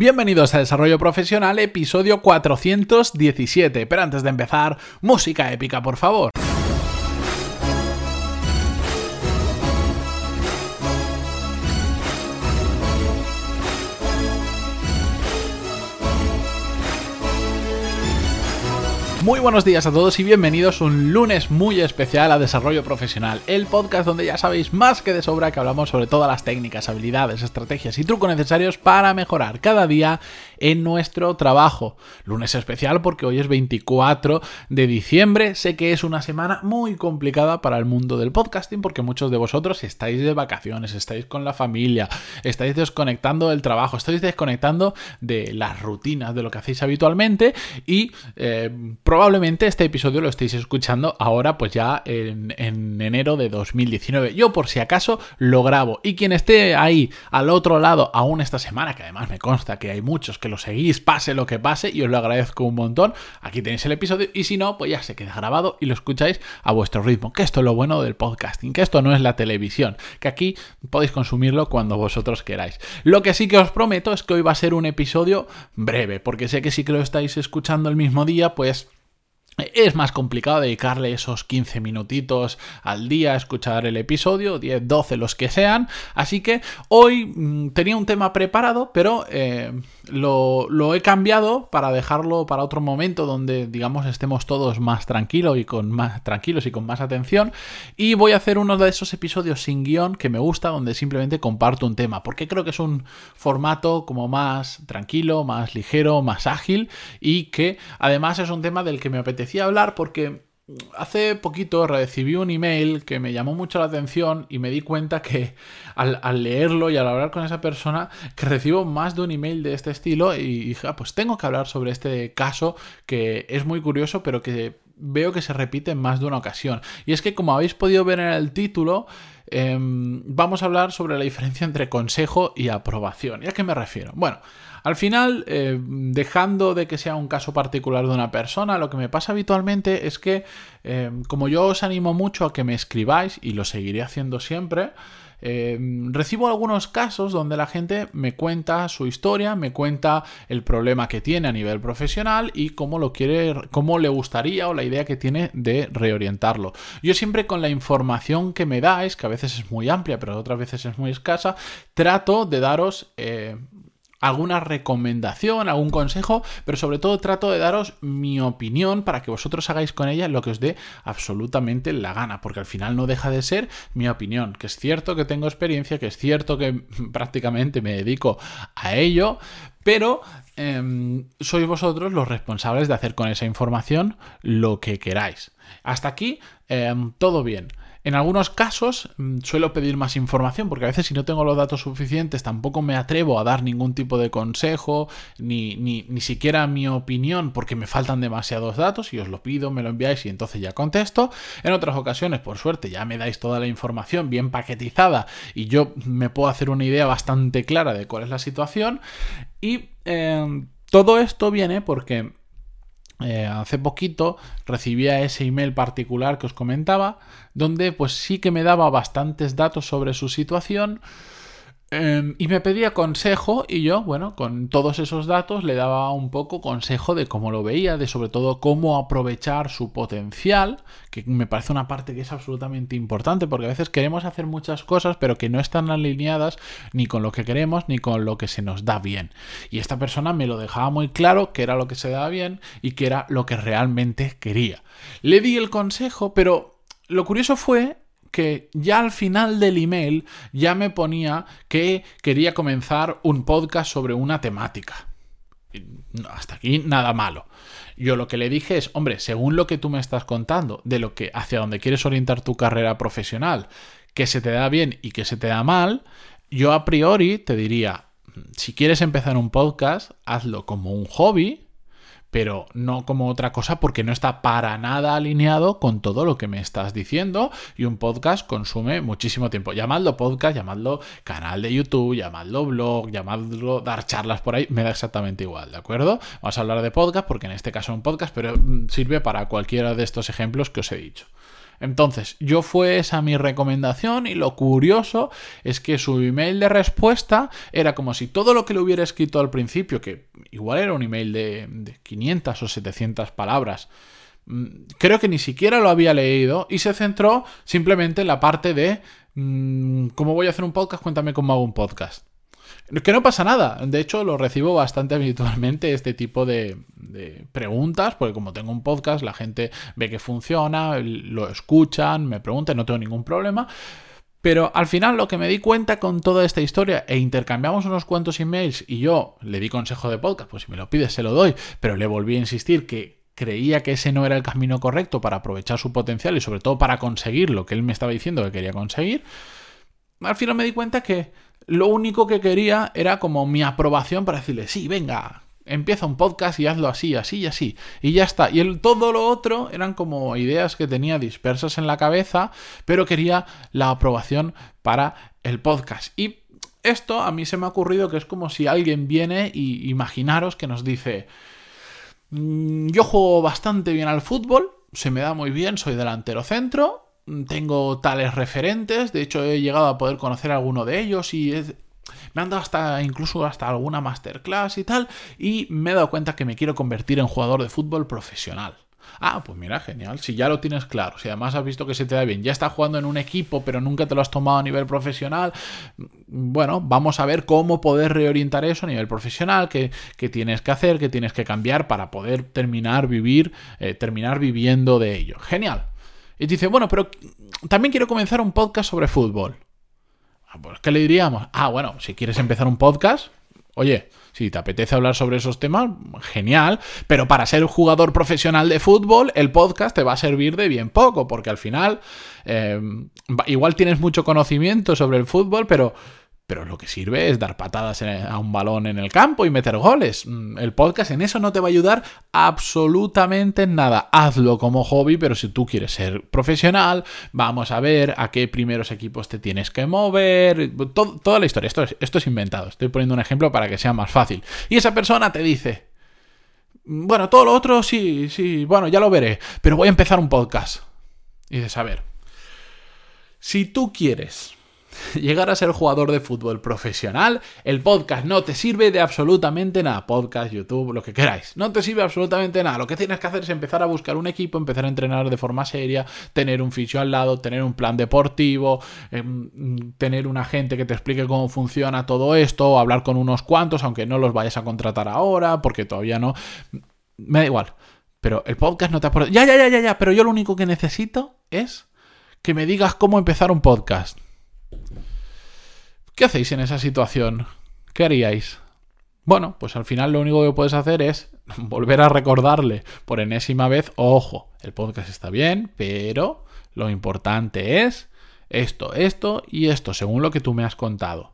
Bienvenidos a Desarrollo Profesional, episodio 417. Pero antes de empezar, música épica, por favor. Muy buenos días a todos y bienvenidos un lunes muy especial a Desarrollo Profesional, el podcast donde ya sabéis más que de sobra que hablamos sobre todas las técnicas, habilidades, estrategias y trucos necesarios para mejorar cada día en nuestro trabajo. Lunes especial porque hoy es 24 de diciembre, sé que es una semana muy complicada para el mundo del podcasting porque muchos de vosotros estáis de vacaciones, estáis con la familia, estáis desconectando del trabajo, estáis desconectando de las rutinas, de lo que hacéis habitualmente y eh, probablemente este episodio lo estéis escuchando ahora pues ya en, enero de 2019. Yo por si acaso lo grabo y quien esté ahí al otro lado aún esta semana, que además me consta que hay muchos que lo seguís, pase lo que pase, y os lo agradezco un montón, aquí tenéis el episodio y si no, pues ya se queda grabado y lo escucháis a vuestro ritmo, que esto es lo bueno del podcasting, que esto no es la televisión, que aquí podéis consumirlo cuando vosotros queráis. Lo que sí que os prometo es que hoy va a ser un episodio breve, porque sé que si que lo estáis escuchando el mismo día, pues es más complicado dedicarle esos 15 minutitos al día a escuchar el episodio, 10, 12, los que sean. Así que hoy mm, tenía un tema preparado, pero eh, lo, he cambiado para dejarlo para otro momento donde, digamos, estemos todos más tranquilos y con más tranquilos y con más atención. Y voy a hacer uno de esos episodios sin guion que me gusta, donde simplemente comparto un tema, porque creo que es un formato como más tranquilo, más ligero, más ágil y que además es un tema del que me apetece hablar porque hace poquito recibí un email que me llamó mucho la atención y me di cuenta que al, leerlo y al hablar con esa persona que recibo más de un email de este estilo y dije, ah, pues tengo que hablar sobre este caso que es muy curioso pero que veo que se repite en más de una ocasión. Y es que como habéis podido ver en el título, em, vamos a hablar sobre la diferencia entre consejo y aprobación. ¿Y a qué me refiero? Bueno, al final, eh, dejando de que sea un caso particular de una persona, lo que me pasa habitualmente es que, eh, como yo os animo mucho a que me escribáis, y lo seguiré haciendo siempre, eh, recibo algunos casos donde la gente me cuenta su historia, me cuenta el problema que tiene a nivel profesional y cómo lo quiere, cómo le gustaría o la idea que tiene de reorientarlo. Yo siempre con la información que me dais, que a veces es muy amplia, pero otras veces es muy escasa, trato de daros alguna recomendación, algún consejo, pero sobre todo trato de daros mi opinión para que vosotros hagáis con ella lo que os dé absolutamente la gana, porque al final no deja de ser mi opinión, que es cierto que tengo experiencia, que es cierto que prácticamente me dedico a ello, pero em, sois vosotros los responsables de hacer con esa información lo que queráis. Hasta aquí, em, todo bien. En algunos casos mm, suelo pedir más información porque a veces si no tengo los datos suficientes tampoco me atrevo a dar ningún tipo de consejo ni, ni, ni, siquiera mi opinión porque me faltan demasiados datos y os lo pido, me lo enviáis y entonces ya contesto. En otras ocasiones, por suerte, ya me dais toda la información bien paquetizada y yo me puedo hacer una idea bastante clara de cuál es la situación. Y eh, todo esto viene porque eh, hace poquito recibía ese email particular que os comentaba, donde pues sí que me daba bastantes datos sobre su situación, Em, y me pedía consejo y yo, bueno, con todos esos datos le daba un poco consejo de cómo lo veía, de sobre todo cómo aprovechar su potencial, que me parece una parte que es absolutamente importante, porque a veces queremos hacer muchas cosas, pero que no están alineadas ni con lo que queremos ni con lo que se nos da bien. Y esta persona me lo dejaba muy claro que era lo que se daba bien y que era lo que realmente quería. Le di el consejo, pero lo curioso fue que ya al final del email ya me ponía que quería comenzar un podcast sobre una temática. Hasta aquí nada malo. Yo lo que le dije es, hombre, según lo que tú me estás contando, de lo que hacia donde quieres orientar tu carrera profesional, que se te da bien y que se te da mal, yo a priori te diría, si quieres empezar un podcast, hazlo como un hobby, pero no como otra cosa porque no está para nada alineado con todo lo que me estás diciendo y un podcast consume muchísimo tiempo. Llamadlo podcast, llamadlo canal de YouTube, llamadlo blog, llamadlo dar charlas por ahí, me da exactamente igual, ¿de acuerdo? Vamos a hablar de podcast porque en este caso es un podcast, pero mm, sirve para cualquiera de estos ejemplos que os he dicho. Entonces, yo fue esa mi recomendación y lo curioso es que su email de respuesta era como si todo lo que le hubiera escrito al principio, que igual era un email de, de 500 o 700 palabras, mm, creo que ni siquiera lo había leído y se centró simplemente en la parte de mm, cómo voy a hacer un podcast, cuéntame cómo hago un podcast. Que no pasa nada. De hecho, lo recibo bastante habitualmente este tipo de, preguntas, porque como tengo un podcast, la gente ve que funciona, lo escuchan, me preguntan, no tengo ningún problema. Pero al final lo que me di cuenta con toda esta historia e intercambiamos unos cuantos emails y yo le di consejo de podcast, pues si me lo pides se lo doy, pero le volví a insistir que creía que ese no era el camino correcto para aprovechar su potencial y sobre todo para conseguir lo que él me estaba diciendo que quería conseguir, al final me di cuenta que lo único que quería era como mi aprobación para decirle, sí, venga, empieza un podcast y hazlo así, así y así. Y ya está. Y todo lo otro eran como ideas que tenía dispersas en la cabeza, pero quería la aprobación para el podcast. Y esto a mí se me ha ocurrido que es como si alguien viene y imaginaros que nos dice, mm, yo juego bastante bien al fútbol, se me da muy bien, soy delantero centro, tengo tales referentes, de hecho he llegado a poder conocer a alguno de ellos y me han dado hasta incluso hasta alguna masterclass y tal, y me he dado cuenta que me quiero convertir en jugador de fútbol profesional. Ah, pues mira, genial. Si ya lo tienes claro, si además has visto que se te da bien, ya estás jugando en un equipo, pero nunca te lo has tomado a nivel profesional, bueno, vamos a ver cómo poder reorientar eso a nivel profesional, qué, tienes que hacer, qué tienes que cambiar para poder terminar vivir, eh, terminar viviendo de ello. Genial. Y dice, bueno, pero también quiero comenzar un podcast sobre fútbol. Ah, pues, ¿qué le diríamos? Ah, bueno, si quieres empezar un podcast, oye, si te apetece hablar sobre esos temas, genial, pero para ser jugador profesional de fútbol, el podcast te va a servir de bien poco, porque al final, eh, igual tienes mucho conocimiento sobre el fútbol, pero pero lo que sirve es dar patadas a un balón en el campo y meter goles. Mm, el podcast en eso no te va a ayudar absolutamente en nada. Hazlo como hobby, pero si tú quieres ser profesional, vamos a ver a qué primeros equipos te tienes que mover. toda la historia. Esto es, esto es inventado. Estoy poniendo un ejemplo para que sea más fácil. Y esa persona te dice, bueno, todo lo otro sí, sí, bueno, ya lo veré, pero voy a empezar un podcast. Y dices, a ver, si tú quieres llegar a ser jugador de fútbol profesional, el podcast no te sirve de absolutamente nada. Podcast, YouTube, lo que queráis. No te sirve absolutamente nada. Lo que tienes que hacer es empezar a buscar un equipo, empezar a entrenar de forma seria, tener un fisio al lado, tener un plan deportivo, em, tener una gente que te explique cómo funciona todo esto, hablar con unos cuantos, aunque no los vayas a contratar ahora, porque todavía no. Me da igual. Pero el podcast no te aporta. Ya, ya, ya, ya, ya. Pero yo lo único que necesito es que me digas cómo empezar un podcast. ¿Qué hacéis en esa situación? ¿Qué haríais? Bueno, pues al final lo único que puedes hacer es volver a recordarle por enésima vez, ojo, el podcast está bien, pero lo importante es esto, esto y esto, según lo que tú me has contado.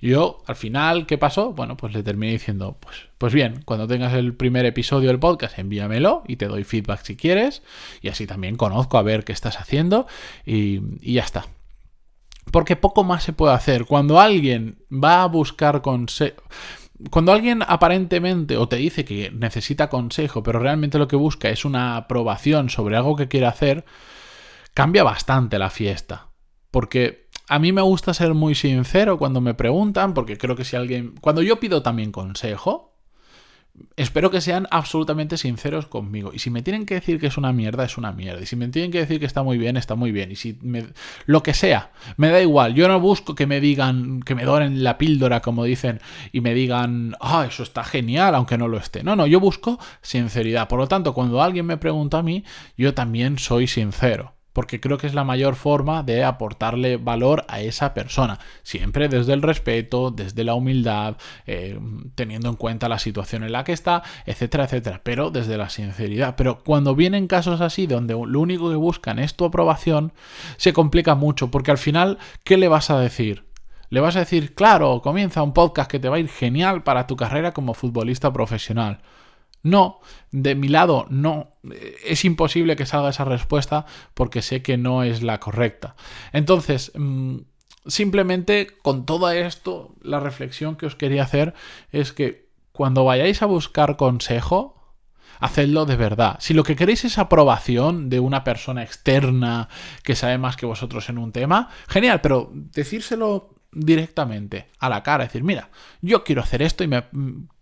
Yo, al final, ¿qué pasó? Bueno, pues le terminé diciendo, pues, pues bien, cuando tengas el primer episodio del podcast, envíamelo y te doy feedback si quieres. Y así también conozco a ver qué estás haciendo y, y ya está. Porque poco más se puede hacer. Cuando alguien va a buscar consejo... Cuando alguien aparentemente o te dice que necesita consejo, pero realmente lo que busca es una aprobación sobre algo que quiere hacer, cambia bastante la fiesta. Porque a mí me gusta ser muy sincero cuando me preguntan, porque creo que si alguien... Cuando yo pido también consejo, espero que sean absolutamente sinceros conmigo. Y si me tienen que decir que es una mierda, es una mierda. Y si me tienen que decir que está muy bien, está muy bien. Y si me... lo que sea, me da igual. Yo no busco que me digan, que me doren la píldora, como dicen, y me digan, ah, eso está genial, aunque no lo esté. No, no, yo busco sinceridad. Por lo tanto, cuando alguien me pregunta a mí, yo también soy sincero porque creo que es la mayor forma de aportarle valor a esa persona, siempre desde el respeto, desde la humildad, eh, teniendo en cuenta la situación en la que está, etcétera, etcétera, pero desde la sinceridad. Pero cuando vienen casos así donde lo único que buscan es tu aprobación, se complica mucho, porque al final, ¿qué le vas a decir? Le vas a decir, claro, comienza un podcast que te va a ir genial para tu carrera como futbolista profesional. No, de mi lado no. Es imposible que salga esa respuesta porque sé que no es la correcta. Entonces, mm, simplemente con todo esto, la reflexión que os quería hacer es que cuando vayáis a buscar consejo, hacedlo de verdad. Si lo que queréis es aprobación de una persona externa que sabe más que vosotros en un tema, genial, pero decírselo directamente a la cara, decir, mira, yo quiero hacer esto y me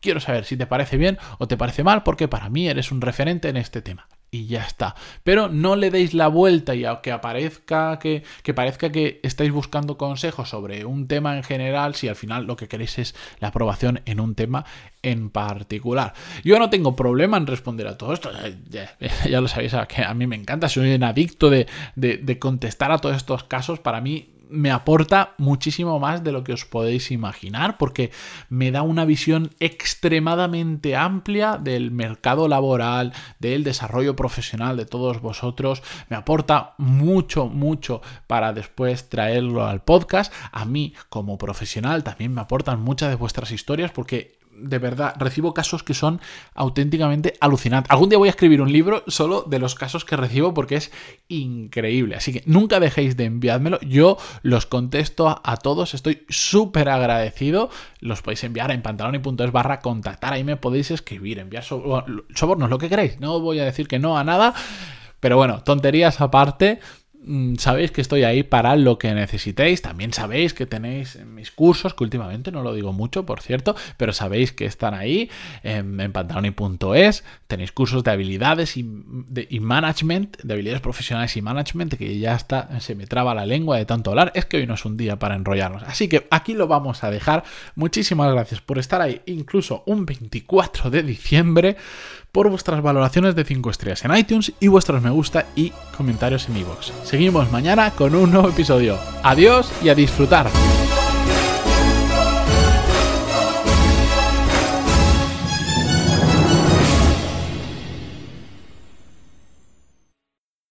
quiero saber si te parece bien o te parece mal porque para mí eres un referente en este tema. Y ya está. Pero no le deis la vuelta y aunque aparezca que, que parezca que estáis buscando consejos sobre un tema en general, si al final lo que queréis es la aprobación en un tema en particular. Yo no tengo problema en responder a todo esto. Ya, lo sabéis, que a mí me encanta, soy un adicto de, de contestar a todos estos casos. Para mí me aporta muchísimo más de lo que os podéis imaginar porque me da una visión extremadamente amplia del mercado laboral, del desarrollo profesional de todos vosotros, me aporta mucho, mucho para después traerlo al podcast. A mí como profesional también me aportan muchas de vuestras historias porque de verdad, recibo casos que son auténticamente alucinantes. Algún día voy a escribir un libro solo de los casos que recibo porque es increíble. Así que nunca dejéis de enviármelo. Yo los contesto a, todos. Estoy súper agradecido. Los podéis enviar en pantaloni.es barra contactar. Ahí me podéis escribir, enviar sobornos, lo que queréis. No voy a decir que no a nada. Pero bueno, tonterías aparte. Mm, sabéis que estoy ahí para lo que necesitéis. También sabéis que tenéis mis cursos, que últimamente no lo digo mucho, por cierto, pero sabéis que están ahí en, en pantaloni.es. Tenéis cursos de habilidades y, y, management, de habilidades profesionales y management, que ya está, se me traba la lengua de tanto hablar. Es que hoy no es un día para enrollarnos. Así que aquí lo vamos a dejar. Muchísimas gracias por estar ahí, incluso un 24 de diciembre por vuestras valoraciones de 5 estrellas en iTunes y vuestros me gusta y comentarios en iVoox. Seguimos mañana con un nuevo episodio. Adiós y a disfrutar.